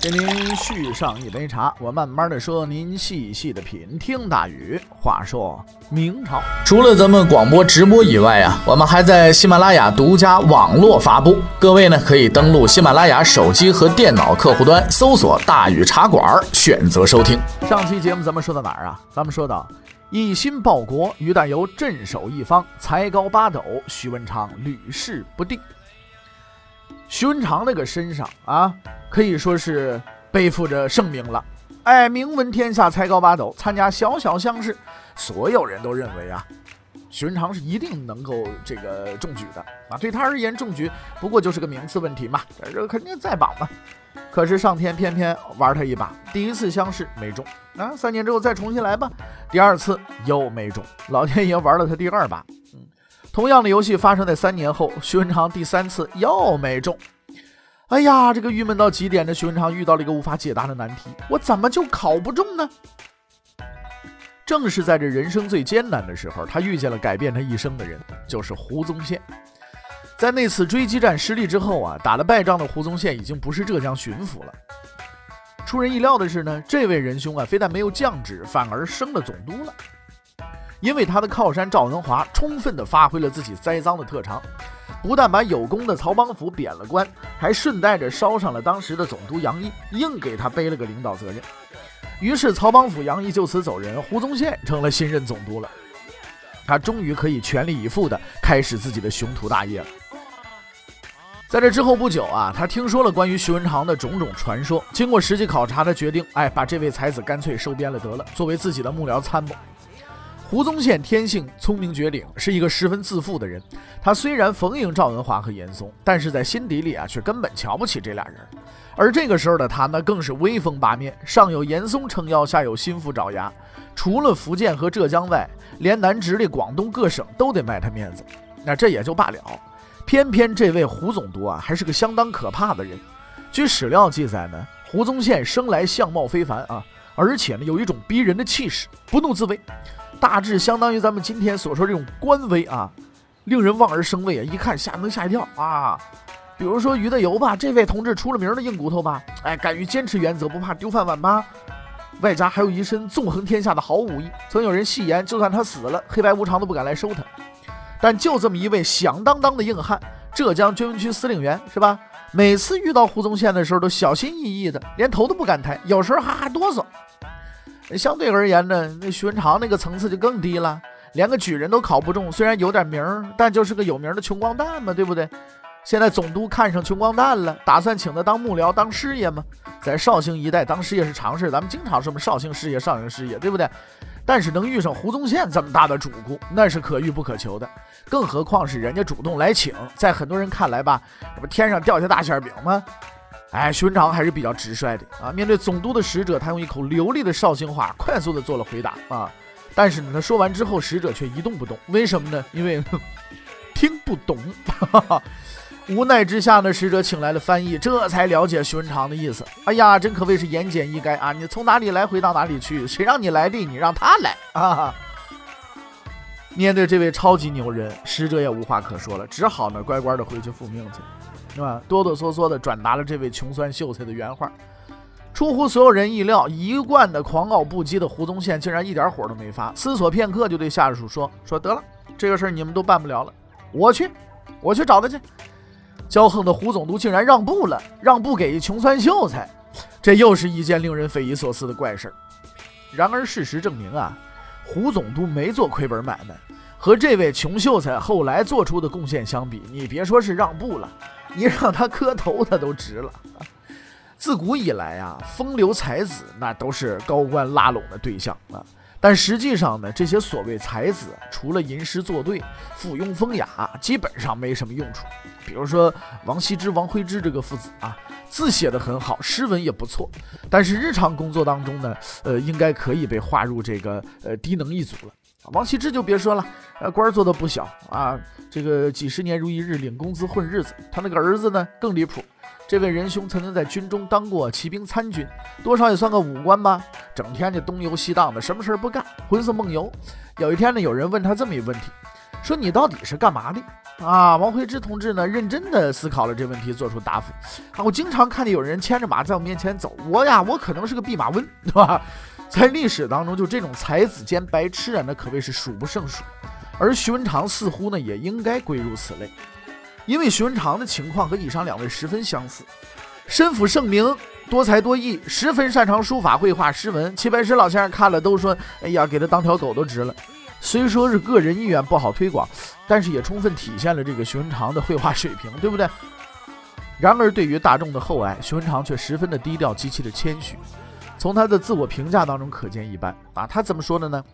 给您续上一杯茶，我慢慢的说，您细细的品。听大禹话说明朝，除了咱们广播直播以外啊，我们还在喜马拉雅独家网络发布。各位呢，可以登录喜马拉雅手机和电脑客户端，搜索“大禹茶馆”，选择收听。上期节目咱们说到哪儿啊？咱们说到一心报国，于大猷镇守一方，才高八斗，徐文长屡试不第。徐文长那个身上啊，可以说是背负着盛名了。哎，名闻天下，才高八斗，参加小小乡试，所有人都认为啊，徐文长是一定能够这个中举的啊。对他而言，中举不过就是个名次问题嘛，这肯定在榜嘛。可是上天偏偏玩他一把，第一次乡试没中啊，三年之后再重新来吧，第二次又没中，老天爷玩了他第二把。嗯同样的游戏发生在三年后，徐文长第三次又没中。哎呀，这个郁闷到极点的徐文长遇到了一个无法解答的难题：我怎么就考不中呢？正是在这人生最艰难的时候，他遇见了改变他一生的人，就是胡宗宪。在那次追击战失利之后啊，打了败仗的胡宗宪已经不是浙江巡抚了。出人意料的是呢，这位仁兄啊，非但没有降职，反而升了总督了。因为他的靠山赵文华充分地发挥了自己栽赃的特长，不但把有功的曹邦甫贬了官，还顺带着捎上了当时的总督杨毅，硬给他背了个领导责任。于是曹邦甫、杨毅就此走人，胡宗宪成了新任总督了。他终于可以全力以赴地开始自己的雄图大业了。在这之后不久啊，他听说了关于徐文长的种种传说，经过实际考察，他决定，哎，把这位才子干脆收编了得了，作为自己的幕僚参谋。胡宗宪天性聪明绝顶，是一个十分自负的人。他虽然逢迎赵文华和严嵩，但是在心底里啊，却根本瞧不起这俩人。而这个时候的他呢，更是威风八面，上有严嵩撑腰，下有心腹爪牙。除了福建和浙江外，连南直隶广东各省都得卖他面子。那这也就罢了，偏偏这位胡总督啊，还是个相当可怕的人。据史料记载呢，胡宗宪生来相貌非凡啊，而且呢，有一种逼人的气势，不怒自威。大致相当于咱们今天所说这种官威啊，令人望而生畏啊，一看吓能吓一跳啊。比如说于德游吧，这位同志出了名的硬骨头吧，哎，敢于坚持原则，不怕丢饭碗吧，外加还有一身纵横天下的好武艺。曾有人戏言，就算他死了，黑白无常都不敢来收他。但就这么一位响当当的硬汉，浙江军区司令员是吧？每次遇到胡宗宪的时候，都小心翼翼的，连头都不敢抬，有时候还还哆嗦。相对而言呢，那徐文长那个层次就更低了，连个举人都考不中。虽然有点名儿，但就是个有名的穷光蛋嘛，对不对？现在总督看上穷光蛋了，打算请他当幕僚、当师爷嘛。在绍兴一带当师爷是常事，咱们经常说什么绍兴师爷、绍兴师爷，对不对？但是能遇上胡宗宪这么大的主顾，那是可遇不可求的。更何况是人家主动来请，在很多人看来吧，这不天上掉下大馅饼吗？哎，徐文长还是比较直率的啊。面对总督的使者，他用一口流利的绍兴话快速的做了回答啊。但是呢，他说完之后，使者却一动不动。为什么呢？因为 听不懂。无奈之下呢，使者请来了翻译，这才了解徐文长的意思。哎呀，真可谓是言简意赅啊！你从哪里来，回到哪里去？谁让你来的？你让他来啊！面对这位超级牛人，使者也无话可说了，只好呢乖乖的回去复命去。是吧？哆哆嗦嗦地转达了这位穷酸秀才的原话。出乎所有人意料，一贯的狂傲不羁的胡宗宪竟然一点火都没发。思索片刻，就对下属说：“说得了，这个事儿你们都办不了了，我去，我去找他去。”骄横的胡总督竟然让步了，让步给穷酸秀才，这又是一件令人匪夷所思的怪事儿。然而事实证明啊，胡总督没做亏本买卖，和这位穷秀才后来做出的贡献相比，你别说是让步了。你让他磕头，他都值了。自古以来啊，风流才子那都是高官拉拢的对象啊。但实际上呢，这些所谓才子，除了吟诗作对、附庸风雅，基本上没什么用处。比如说王羲之、王徽之这个父子啊，字写得很好，诗文也不错，但是日常工作当中呢，呃，应该可以被划入这个呃低能一族了。王羲之就别说了，呃，官做的不小啊，这个几十年如一日，领工资混日子。他那个儿子呢更离谱，这位仁兄曾经在军中当过骑兵参军，多少也算个武官吧，整天就东游西荡的，什么事儿不干，魂色梦游。有一天呢，有人问他这么一个问题，说你到底是干嘛的？啊，王徽之同志呢，认真的思考了这问题，做出答复。啊，我经常看见有人牵着马在我面前走，我呀，我可能是个弼马温，对吧？在历史当中，就这种才子兼白痴啊，那可谓是数不胜数。而徐文长似乎呢，也应该归入此类，因为徐文长的情况和以上两位十分相似，身负盛名，多才多艺，十分擅长书法、绘画、诗文。齐白石老先生看了都说：“哎呀，给他当条狗都值了。”虽说是个人意愿不好推广，但是也充分体现了这个徐文长的绘画水平，对不对？然而，对于大众的厚爱，徐文长却十分的低调，极其的谦虚。从他的自我评价当中可见一斑啊，他怎么说的呢？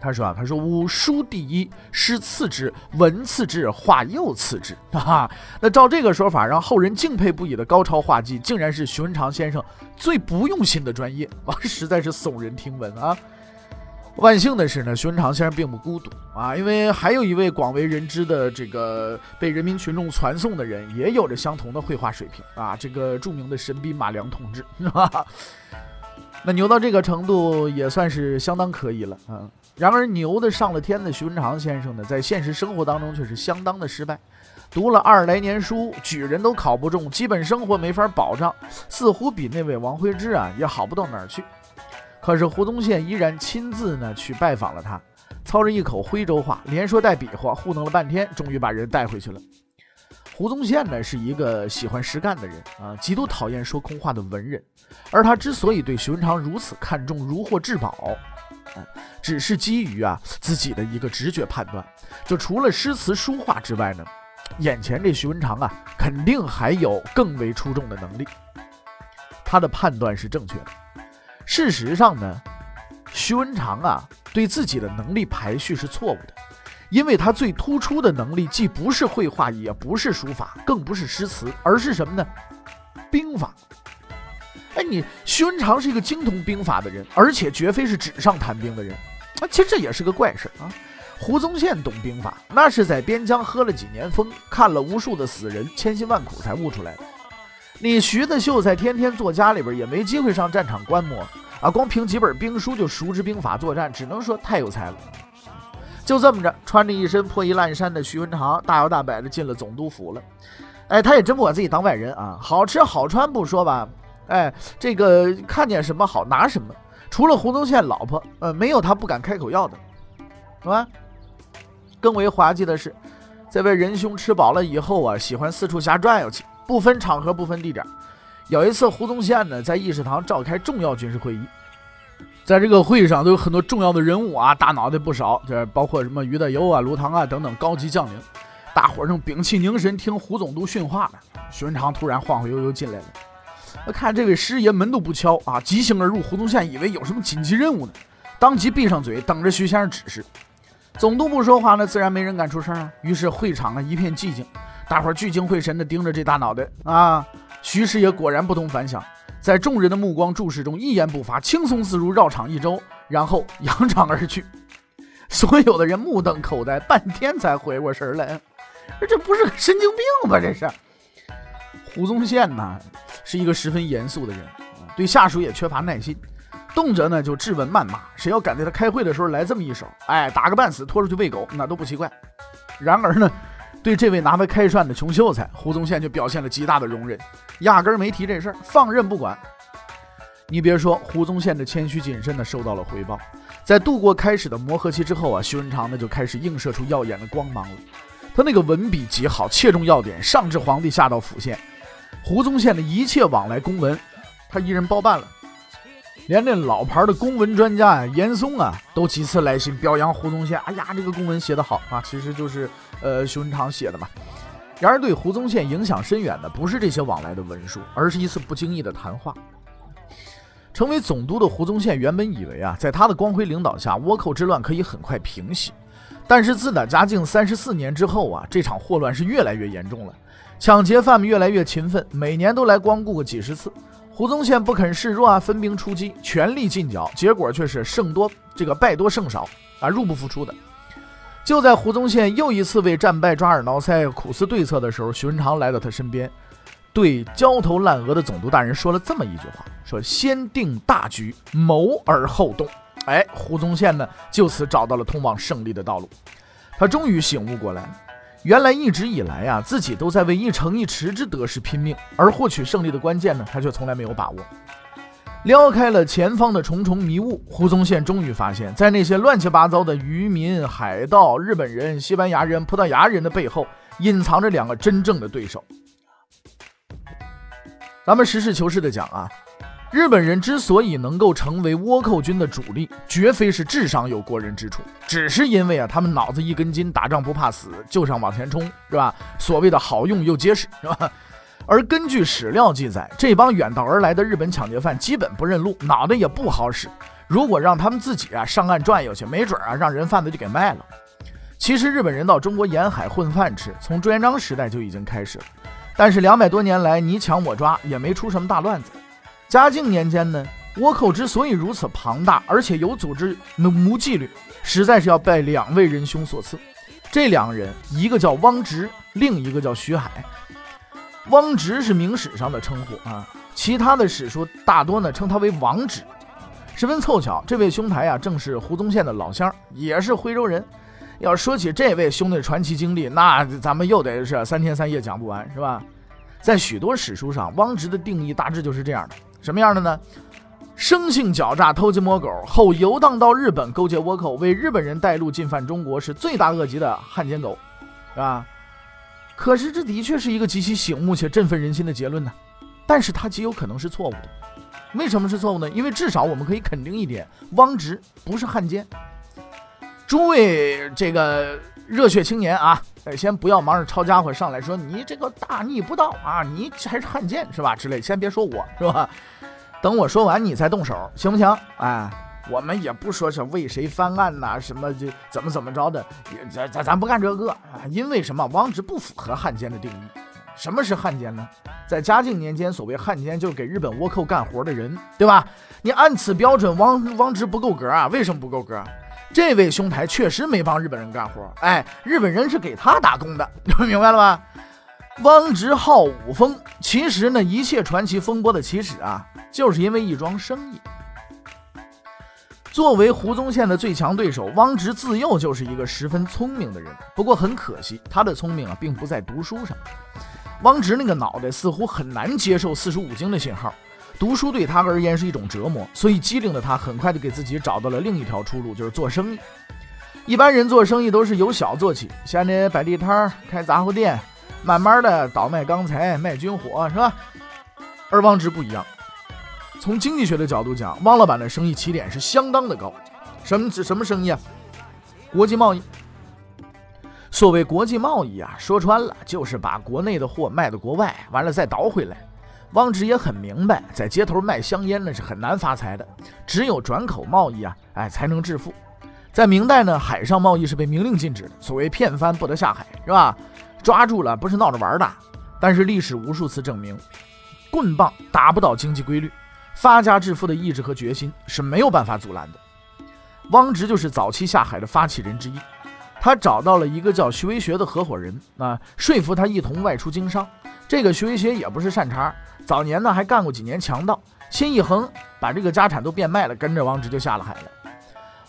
他说啊，他说吾书第一，诗次之，文次之，画又次之。哈，那照这个说法，让后人敬佩不已的高超画技，竟然是徐文长先生最不用心的专业啊，实在是耸人听闻啊。万幸的是呢，徐文长先生并不孤独啊，因为还有一位广为人知的这个被人民群众传颂的人，也有着相同的绘画水平啊，这个著名的神笔马良同志，是吧？那牛到这个程度也算是相当可以了啊。然而牛的上了天的徐文长先生呢，在现实生活当中却是相当的失败，读了二十来年书，举人都考不中，基本生活没法保障，似乎比那位王徽之啊也好不到哪儿去。可是胡宗宪依然亲自呢去拜访了他，操着一口徽州话，连说带比划，糊弄了半天，终于把人带回去了。胡宗宪呢是一个喜欢实干的人啊，极度讨厌说空话的文人。而他之所以对徐文长如此看重，如获至宝，啊，只是基于啊自己的一个直觉判断，就除了诗词书画之外呢，眼前这徐文长啊，肯定还有更为出众的能力。他的判断是正确的。事实上呢，徐文长啊对自己的能力排序是错误的，因为他最突出的能力既不是绘画，也不是书法，更不是诗词，而是什么呢？兵法。哎，你徐文长是一个精通兵法的人，而且绝非是纸上谈兵的人。啊，其实这也是个怪事啊。胡宗宪懂兵法，那是在边疆喝了几年风，看了无数的死人，千辛万苦才悟出来的。你徐的秀才天天坐家里边，也没机会上战场观摩啊，光凭几本兵书就熟知兵法作战，只能说太有才了。就这么着，穿着一身破衣烂衫的徐文长，大摇大摆的进了总督府了。哎，他也真不把自己当外人啊，好吃好穿不说吧，哎，这个看见什么好拿什么。除了胡宗宪老婆，呃，没有他不敢开口要的，是吧？更为滑稽的是，这位仁兄吃饱了以后啊，喜欢四处瞎转悠去。不分场合，不分地点。有一次，胡宗宪呢在议事堂召开重要军事会议，在这个会议上都有很多重要的人物啊，大脑袋不少，这包括什么于大猷啊、卢唐啊等等高级将领。大伙儿正屏气凝神听胡总督训话呢。徐文长突然晃晃悠悠进来了，看这位师爷门都不敲啊，即兴而入。胡宗宪以为有什么紧急任务呢，当即闭上嘴，等着徐先生指示。总督不说话呢，自然没人敢出声啊。于是会场啊一片寂静。大伙儿聚精会神地盯着这大脑袋啊！徐师爷果然不同凡响，在众人的目光注视中一言不发，轻松自如，绕场一周，然后扬长而去。所有的人目瞪口呆，半天才回过神来，这不是个神经病吧？这是胡宗宪呐，是一个十分严肃的人，对下属也缺乏耐心，动辄呢就质问谩骂。谁要敢在他开会的时候来这么一手，哎，打个半死，拖出去喂狗，那都不奇怪。然而呢？对这位拿他开涮的穷秀才，胡宗宪就表现了极大的容忍，压根儿没提这事儿，放任不管。你别说，胡宗宪的谦虚谨慎呢，受到了回报。在度过开始的磨合期之后啊，徐文长呢就开始映射出耀眼的光芒了。他那个文笔极好，切中要点，上至皇帝，下到府县，胡宗宪的一切往来公文，他一人包办了。连那老牌的公文专家呀，严嵩啊，都几次来信表扬胡宗宪。哎呀，这个公文写得好啊，其实就是呃徐文长写的嘛。然而对胡宗宪影响深远的，不是这些往来的文书，而是一次不经意的谈话。成为总督的胡宗宪原本以为啊，在他的光辉领导下，倭寇之乱可以很快平息。但是自打嘉靖三十四年之后啊，这场祸乱是越来越严重了，抢劫犯们越来越勤奋，每年都来光顾个几十次。胡宗宪不肯示弱啊，分兵出击，全力进剿，结果却是胜多这个败多胜少。啊，入不敷出的。就在胡宗宪又一次为战败抓耳挠腮苦思对策的时候，徐文长来到他身边，对焦头烂额的总督大人说了这么一句话：“说先定大局，谋而后动。”哎，胡宗宪呢，就此找到了通往胜利的道路。他终于醒悟过来了，原来一直以来啊，自己都在为一城一池之得失拼命，而获取胜利的关键呢，他却从来没有把握。撩开了前方的重重迷雾，胡宗宪终于发现，在那些乱七八糟的渔民、海盗、日本人、西班牙人、葡萄牙人的背后，隐藏着两个真正的对手。咱们实事求是的讲啊，日本人之所以能够成为倭寇军的主力，绝非是智商有过人之处，只是因为啊，他们脑子一根筋，打仗不怕死，就上往前冲，是吧？所谓的好用又结实，是吧？而根据史料记载，这帮远道而来的日本抢劫犯基本不认路，脑袋也不好使。如果让他们自己啊上岸转悠去，没准啊让人贩子就给卖了。其实日本人到中国沿海混饭吃，从朱元璋时代就已经开始了。但是两百多年来你抢我抓，也没出什么大乱子。嘉靖年间呢，倭寇之所以如此庞大，而且有组织、无纪律，实在是要拜两位仁兄所赐。这两个人，一个叫汪直，另一个叫徐海。汪直是明史上的称呼啊，其他的史书大多呢称他为王直。十分凑巧，这位兄台啊正是胡宗宪的老乡，也是徽州人。要说起这位兄弟传奇经历，那咱们又得是三天三夜讲不完，是吧？在许多史书上，汪直的定义大致就是这样的：什么样的呢？生性狡诈，偷鸡摸狗，后游荡到日本勾结倭寇，为日本人带路进犯中国，是罪大恶极的汉奸狗，是吧？可是这的确是一个极其醒目且振奋人心的结论呢，但是它极有可能是错误的。为什么是错误呢？因为至少我们可以肯定一点，汪直不是汉奸。诸位这个热血青年啊，先不要忙着抄家伙上来说你这个大逆不道啊，你还是汉奸是吧？之类，先别说我是吧？等我说完你再动手，行不行？哎。我们也不说是为谁翻案呐，什么就怎么怎么着的，也咱咱咱不干这个啊！因为什么？汪直不符合汉奸的定义。什么是汉奸呢？在嘉靖年间，所谓汉奸就是给日本倭寇干活的人，对吧？你按此标准，汪汪直不够格啊？为什么不够格？这位兄台确实没帮日本人干活，哎，日本人是给他打工的，你们明白了吧？汪直号武风，其实呢，一切传奇风波的起始啊，就是因为一桩生意。作为胡宗宪的最强对手，汪直自幼就是一个十分聪明的人。不过很可惜，他的聪明啊，并不在读书上。汪直那个脑袋似乎很难接受四书五经的信号，读书对他而言是一种折磨。所以机灵的他很快就给自己找到了另一条出路，就是做生意。一般人做生意都是由小做起，先得摆地摊、开杂货店，慢慢的倒卖钢材、卖军火，是吧？而汪直不一样。从经济学的角度讲，汪老板的生意起点是相当的高。什么什么生意啊？国际贸易。所谓国际贸易啊，说穿了就是把国内的货卖到国外，完了再倒回来。汪直也很明白，在街头卖香烟那是很难发财的，只有转口贸易啊，哎才能致富。在明代呢，海上贸易是被明令禁止的，所谓骗帆不得下海，是吧？抓住了不是闹着玩的。但是历史无数次证明，棍棒打不倒经济规律。发家致富的意志和决心是没有办法阻拦的。汪直就是早期下海的发起人之一，他找到了一个叫徐维学的合伙人啊，说服他一同外出经商。这个徐维学也不是善茬，早年呢还干过几年强盗，心一横，把这个家产都变卖了，跟着汪直就下了海了。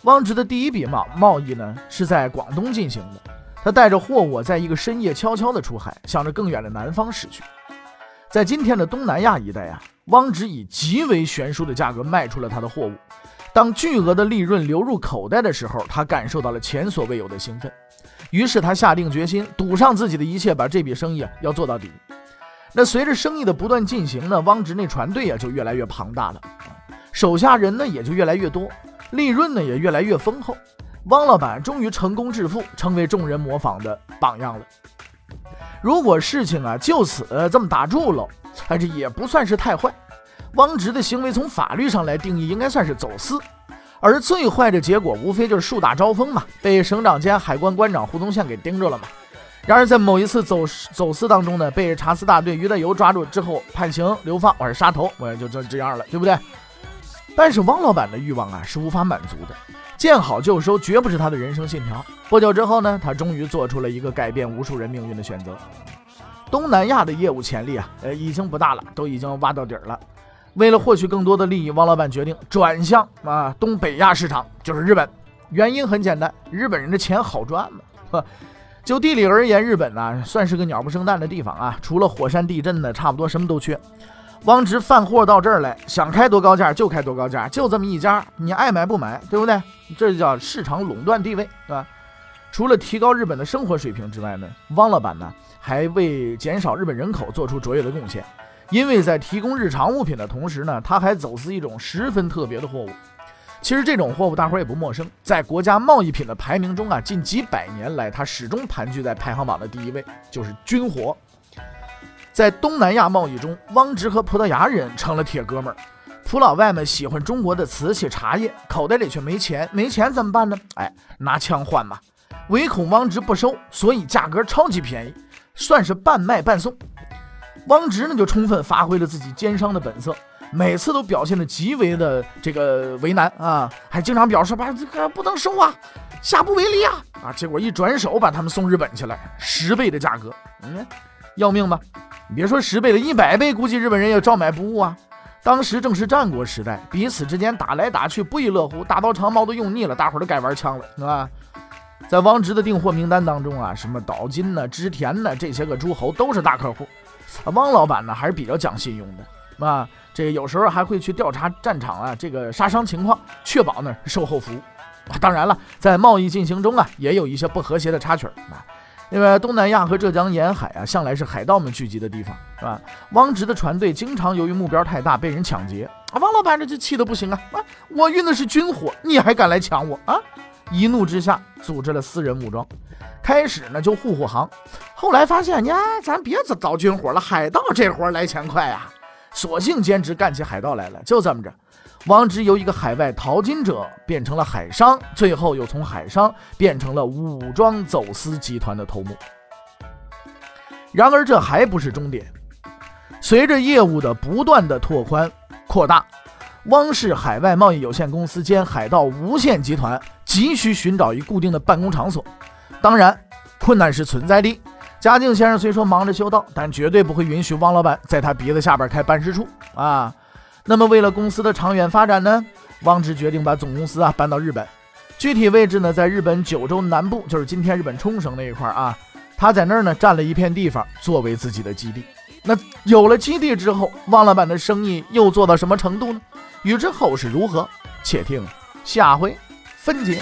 汪直的第一笔贸贸易呢是在广东进行的，他带着货物在一个深夜悄悄地出海，向着更远的南方驶去。在今天的东南亚一带啊。汪直以极为悬殊的价格卖出了他的货物，当巨额的利润流入口袋的时候，他感受到了前所未有的兴奋，于是他下定决心，赌上自己的一切，把这笔生意要做到底。那随着生意的不断进行呢，汪直那船队啊就越来越庞大了，手下人呢也就越来越多，利润呢也越来越丰厚。汪老板终于成功致富，成为众人模仿的榜样了。如果事情啊就此这么打住了。哎，这也不算是太坏。汪直的行为从法律上来定义，应该算是走私。而最坏的结果，无非就是树大招风嘛，被省长兼海关关长胡宗宪给盯着了嘛。然而在某一次走走私当中呢，被查司大队于大猷抓住之后，判刑流放，或者杀头，我也就这这样了，对不对？但是汪老板的欲望啊是无法满足的。见好就收绝不是他的人生信条。不久之后呢，他终于做出了一个改变无数人命运的选择。东南亚的业务潜力啊，呃，已经不大了，都已经挖到底儿了。为了获取更多的利益，汪老板决定转向啊东北亚市场，就是日本。原因很简单，日本人的钱好赚嘛。呵就地理而言，日本呢算是个鸟不生蛋的地方啊，除了火山地震呢，差不多什么都缺。汪直贩货到这儿来，想开多高价就开多高价，就这么一家，你爱买不买，对不对？这就叫市场垄断地位，对吧？除了提高日本的生活水平之外呢，汪老板呢还为减少日本人口做出卓越的贡献。因为在提供日常物品的同时呢，他还走私一种十分特别的货物。其实这种货物大伙也不陌生，在国家贸易品的排名中啊，近几百年来它始终盘踞在排行榜的第一位，就是军火。在东南亚贸易中，汪直和葡萄牙人成了铁哥们儿。葡老外们喜欢中国的瓷器茶叶，口袋里却没钱，没钱怎么办呢？哎，拿枪换嘛。唯恐汪直不收，所以价格超级便宜，算是半卖半送。汪直呢就充分发挥了自己奸商的本色，每次都表现的极为的这个为难啊，还经常表示把这个不能收啊，下不为例啊啊，结果一转手把他们送日本去了，十倍的价格，嗯，要命吧？你别说十倍了，一百倍估计日本人也照买不误啊。当时正是战国时代，彼此之间打来打去不亦乐乎，大刀长矛都用腻了，大伙儿都该玩枪了，是吧？在汪直的订货名单当中啊，什么岛津呢、织田呢这些个诸侯都是大客户。啊汪老板呢还是比较讲信用的啊，这有时候还会去调查战场啊，这个杀伤情况，确保呢售后服务。当然了，在贸易进行中啊，也有一些不和谐的插曲啊。因为东南亚和浙江沿海啊，向来是海盗们聚集的地方，是吧？汪直的船队经常由于目标太大被人抢劫啊，汪老板这就气得不行啊！啊，我运的是军火，你还敢来抢我啊？一怒之下，组织了私人武装，开始呢就护护航，后来发现呀，咱别找军火了，海盗这活来钱快啊，索性兼职干起海盗来了。就这么着，汪直由一个海外淘金者变成了海商，最后又从海商变成了武装走私集团的头目。然而这还不是终点，随着业务的不断的拓宽扩大，汪氏海外贸易有限公司兼海盗无限集团。急需寻找一固定的办公场所，当然困难是存在的。嘉靖先生虽说忙着修道，但绝对不会允许汪老板在他鼻子下边开办事处啊。那么为了公司的长远发展呢，汪直决定把总公司啊搬到日本，具体位置呢在日本九州南部，就是今天日本冲绳那一块啊。他在那儿呢占了一片地方作为自己的基地。那有了基地之后，汪老板的生意又做到什么程度呢？欲知后事如何，且听下回。分解。